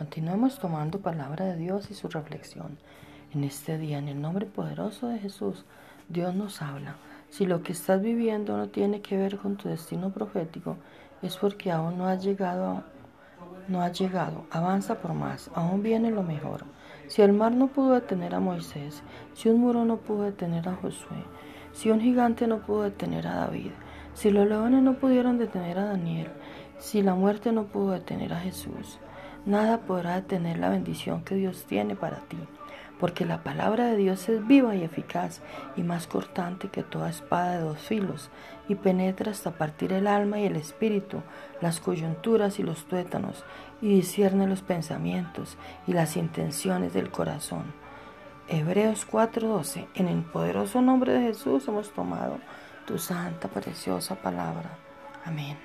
Continuemos tomando palabra de Dios y su reflexión. En este día, en el nombre poderoso de Jesús, Dios nos habla. Si lo que estás viviendo no tiene que ver con tu destino profético, es porque aún no has llegado, no has llegado. Avanza por más, aún viene lo mejor. Si el mar no pudo detener a Moisés, si un muro no pudo detener a Josué, si un gigante no pudo detener a David, si los leones no pudieron detener a Daniel, si la muerte no pudo detener a Jesús, nada podrá detener la bendición que Dios tiene para ti, porque la palabra de Dios es viva y eficaz y más cortante que toda espada de dos filos, y penetra hasta partir el alma y el espíritu, las coyunturas y los tuétanos, y discierne los pensamientos y las intenciones del corazón. Hebreos 4:12, en el poderoso nombre de Jesús hemos tomado tu santa, preciosa palabra. Amén.